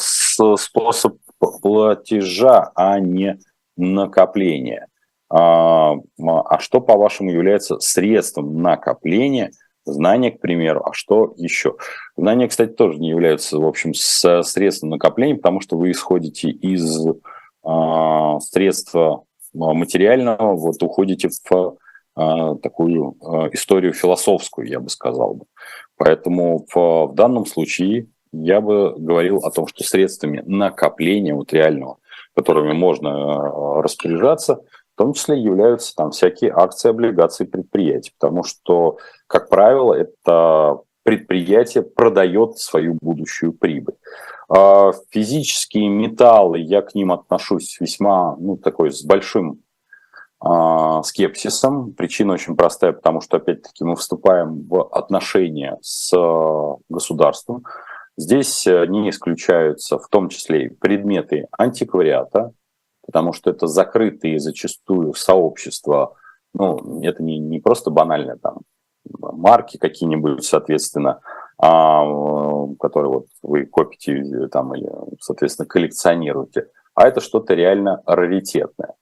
способ платежа, а не накопления. А, а что, по-вашему, является средством накопления? Знания, к примеру, а что еще? Знания, кстати, тоже не являются, в общем, средством накопления, потому что вы исходите из а, средства материального, вот уходите в а, такую а, историю философскую, я бы сказал. Поэтому в, в данном случае я бы говорил о том, что средствами накопления вот реального, которыми можно а, распоряжаться, в том числе являются там всякие акции, облигации предприятий, потому что, как правило, это предприятие продает свою будущую прибыль. Физические металлы, я к ним отношусь весьма, ну, такой с большим а, скепсисом. Причина очень простая, потому что, опять-таки, мы вступаем в отношения с э, государством. Здесь э, не исключаются в том числе и предметы антиквариата, потому что это закрытые зачастую сообщества, ну, это не, не просто банальные там марки какие-нибудь, соответственно, а, которые вот вы копите там или, соответственно, коллекционируете, а это что-то реально раритетное.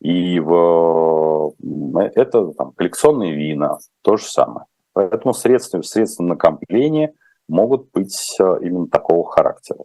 И в, э, это там, коллекционные вина, то же самое. Поэтому средства, средства накопления могут быть э, именно такого характера.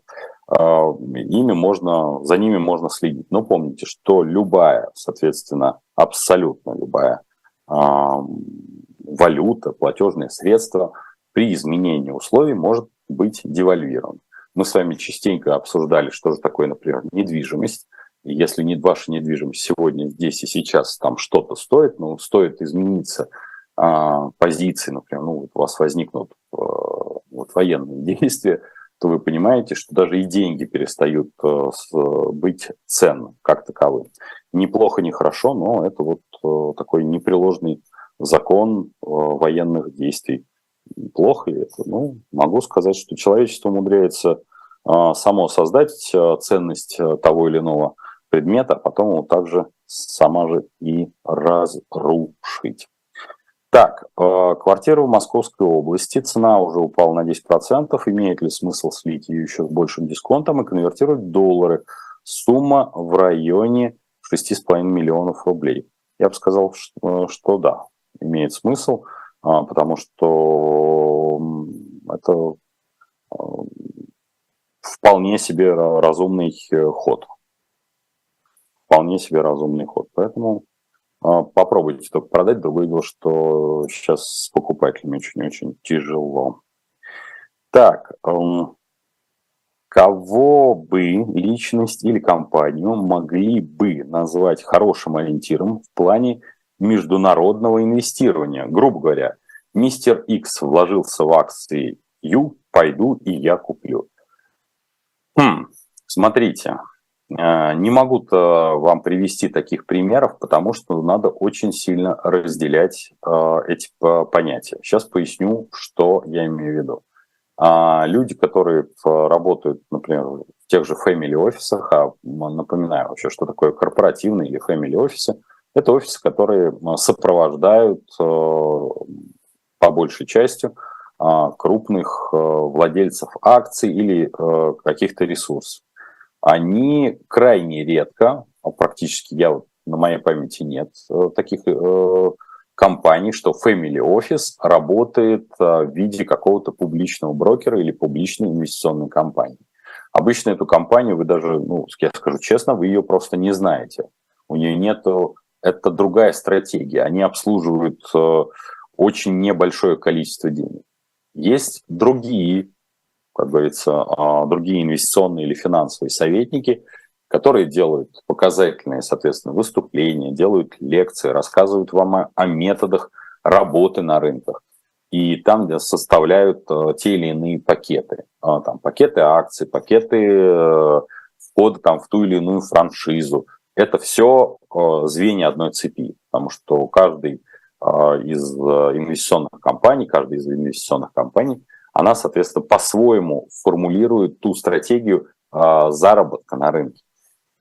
Э, ими можно, за ними можно следить. Но помните, что любая, соответственно, абсолютно любая валюта, платежное средство при изменении условий может быть девальвирован. Мы с вами частенько обсуждали, что же такое, например, недвижимость если не ваша недвижимость сегодня, здесь и сейчас там что-то стоит, ну, стоит измениться а, позиции, например, ну, вот у вас возникнут а, вот, военные действия, то вы понимаете, что даже и деньги перестают а, с, быть ценным как таковым. Неплохо, не хорошо, но это вот а, такой непреложный закон военных действий. Плохо ли это? Ну, могу сказать, что человечество умудряется само создать ценность того или иного предмета, а потом его также сама же и разрушить. Так, э, квартира в Московской области, цена уже упала на 10%, имеет ли смысл слить ее еще с большим дисконтом и конвертировать в доллары? Сумма в районе 6,5 миллионов рублей. Я бы сказал, что, что да, имеет смысл, а, потому что это э, вполне себе разумный э, ход вполне себе разумный ход. Поэтому э, попробуйте только продать. Другое дело, что сейчас с покупателями очень-очень тяжело. Так, э, кого бы личность или компанию могли бы назвать хорошим ориентиром в плане международного инвестирования? Грубо говоря, мистер X вложился в акции Ю, пойду и я куплю. Хм, смотрите, а, не могу вам привести таких примеров, потому что надо очень сильно разделять а, эти понятия. Сейчас поясню, что я имею в виду. А, люди, которые работают, например, в тех же family офисах, а напоминаю вообще, что такое корпоративные или family офисы, это офисы, которые сопровождают по большей части крупных владельцев акций или каких-то ресурсов они крайне редко, а практически я на моей памяти нет э, таких э, компаний, что Family Office работает э, в виде какого-то публичного брокера или публичной инвестиционной компании. Обычно эту компанию вы даже, ну, я скажу честно, вы ее просто не знаете. У нее нету, это другая стратегия. Они обслуживают очень небольшое количество денег. Есть другие как говорится, а, другие инвестиционные или финансовые советники, которые делают показательные, соответственно, выступления, делают лекции, рассказывают вам о, методах работы на рынках. И там, где составляют а, те или иные пакеты. А, там, пакеты акций, пакеты э, входа там, в ту или иную франшизу. Это все звенья одной цепи, потому что каждый из инвестиционных компаний, каждая из инвестиционных компаний, она, соответственно, по-своему формулирует ту стратегию заработка на рынке.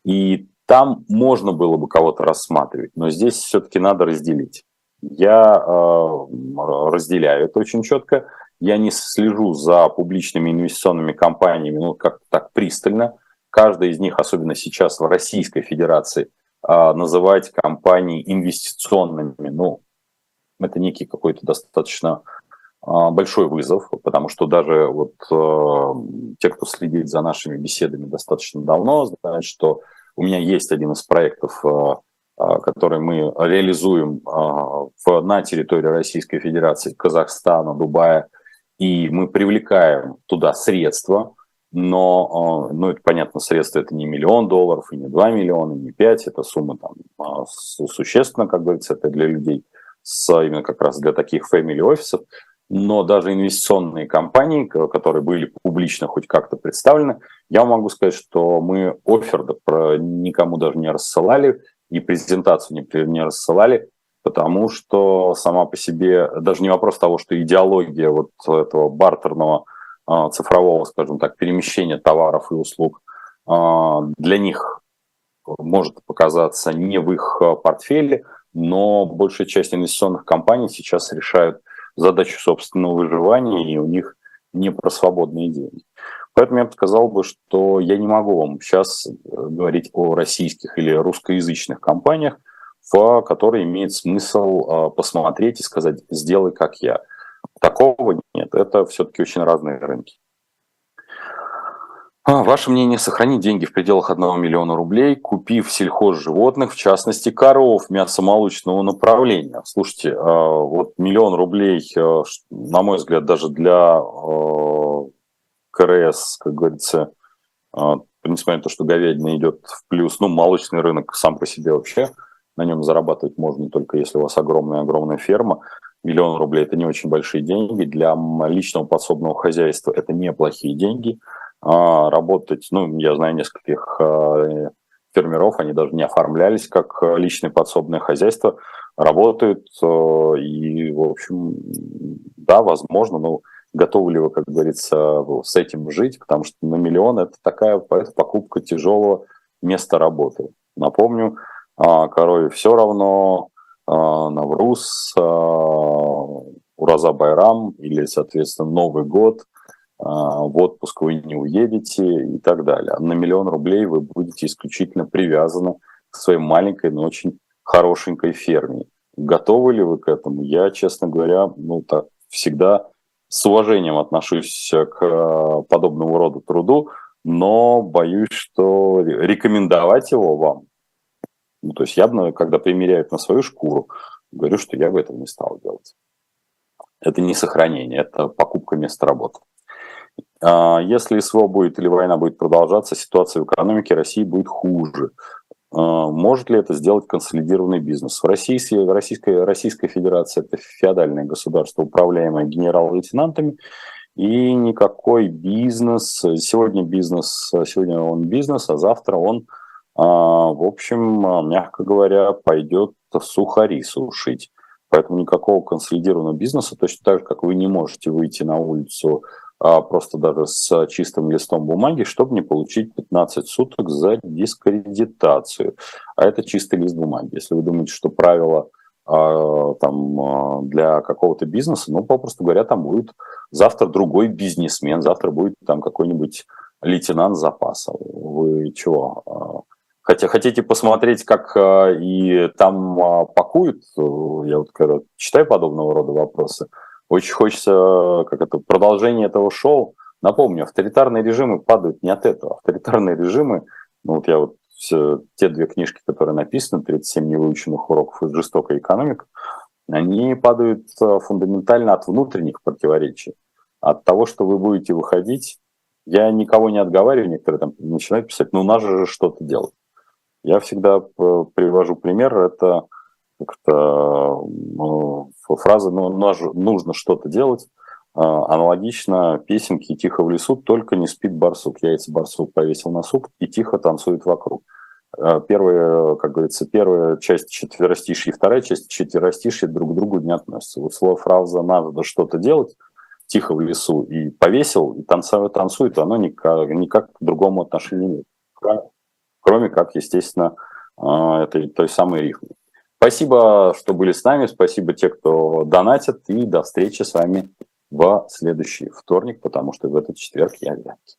И там можно было бы кого-то рассматривать, но здесь все-таки надо разделить. Я разделяю это очень четко. Я не слежу за публичными инвестиционными компаниями ну, как так пристально. Каждая из них, особенно сейчас в Российской Федерации, называть компании инвестиционными, ну, это некий какой-то достаточно большой вызов, потому что даже вот те, кто следит за нашими беседами достаточно давно, знают, что у меня есть один из проектов, который мы реализуем на территории Российской Федерации, Казахстана, Дубая – и мы привлекаем туда средства, но, а, ну, это понятно, средства это не миллион долларов, и не 2 миллиона, и не 5, это сумма там а, существенно, как говорится, это для людей, с, именно как раз для таких family офисов, но даже инвестиционные компании, которые были публично хоть как-то представлены, я могу сказать, что мы офер никому даже не рассылали, и презентацию не, не рассылали, потому что сама по себе, даже не вопрос того, что идеология вот этого бартерного а, цифрового, скажем так, перемещения товаров и услуг а, для них может показаться не в их портфеле, но большая часть инвестиционных компаний сейчас решают задачу собственного выживания, и у них не про свободные деньги. Поэтому я бы сказал бы, что я не могу вам сейчас э, говорить о российских или русскоязычных компаниях, в который имеет смысл а, посмотреть и сказать «сделай как я». Такого нет, это все-таки очень разные рынки. А, ваше мнение, сохранить деньги в пределах 1 миллиона рублей, купив сельхозживотных, в частности коров мясомолочного направления. Слушайте, а, вот миллион рублей, на мой взгляд, даже для КРС, как говорится, несмотря на то, что говядина идет в плюс, ну, молочный рынок сам по себе вообще – на нем зарабатывать можно только если у вас огромная-огромная ферма. Миллион рублей – это не очень большие деньги. Для личного подсобного хозяйства это неплохие деньги. А работать, ну, я знаю нескольких а, фермеров, они даже не оформлялись как личное подсобное хозяйство, работают, а, и, в общем, да, возможно, но готовы ли вы, как говорится, с этим жить, потому что на миллион это такая это покупка тяжелого места работы. Напомню, а, корове все равно, а, Навруз, а, Ураза Байрам или, соответственно, Новый год, в отпуск вы не уедете и так далее. На миллион рублей вы будете исключительно привязаны к своей маленькой, но очень хорошенькой ферме. Готовы ли вы к этому? Я, честно говоря, ну так всегда с уважением отношусь к подобному роду труду, но боюсь, что рекомендовать его вам ну, то есть я, когда примеряют на свою шкуру, говорю, что я бы этого не стал делать. Это не сохранение, это покупка места работы. А, если СВО будет или война будет продолжаться, ситуация в экономике России будет хуже. А, может ли это сделать консолидированный бизнес? В России, Российская, Российская Федерация – это феодальное государство, управляемое генерал-лейтенантами, и никакой бизнес, сегодня бизнес, сегодня он бизнес, а завтра он – а, в общем, мягко говоря, пойдет сухари сушить. Поэтому никакого консолидированного бизнеса, точно так же, как вы не можете выйти на улицу просто даже с чистым листом бумаги, чтобы не получить 15 суток за дискредитацию. А это чистый лист бумаги. Если вы думаете, что правило там, для какого-то бизнеса, ну, попросту говоря, там будет завтра другой бизнесмен, завтра будет там какой-нибудь лейтенант запаса. Вы чего? Хотя хотите посмотреть, как и там пакуют, я вот когда читаю подобного рода вопросы, очень хочется, как это, продолжение этого шоу. Напомню, авторитарные режимы падают не от этого. Авторитарные режимы, ну вот я вот все, те две книжки, которые написаны, 37 невыученных уроков из жестокой экономики, они падают фундаментально от внутренних противоречий. От того, что вы будете выходить, я никого не отговариваю, некоторые там начинают писать, ну, надо же что-то делать. Я всегда привожу пример, это как-то ну, фраза ну, «нужно что-то делать», а, аналогично песенке «Тихо в лесу, только не спит барсук». Яйца барсук повесил на сук и тихо танцует вокруг. э, первая, как говорится, первая часть четверостишья и вторая часть четверостишья друг к другу не относятся. Вот слово фраза «надо что-то делать» тихо в лесу и повесил, и танцует, танцует, оно никак, никак к другому отношению нет. Кроме, как, естественно, этой той самой рифмы. Спасибо, что были с нами, спасибо те, кто донатит, и до встречи с вами в следующий вторник, потому что в этот четверг я Вянки.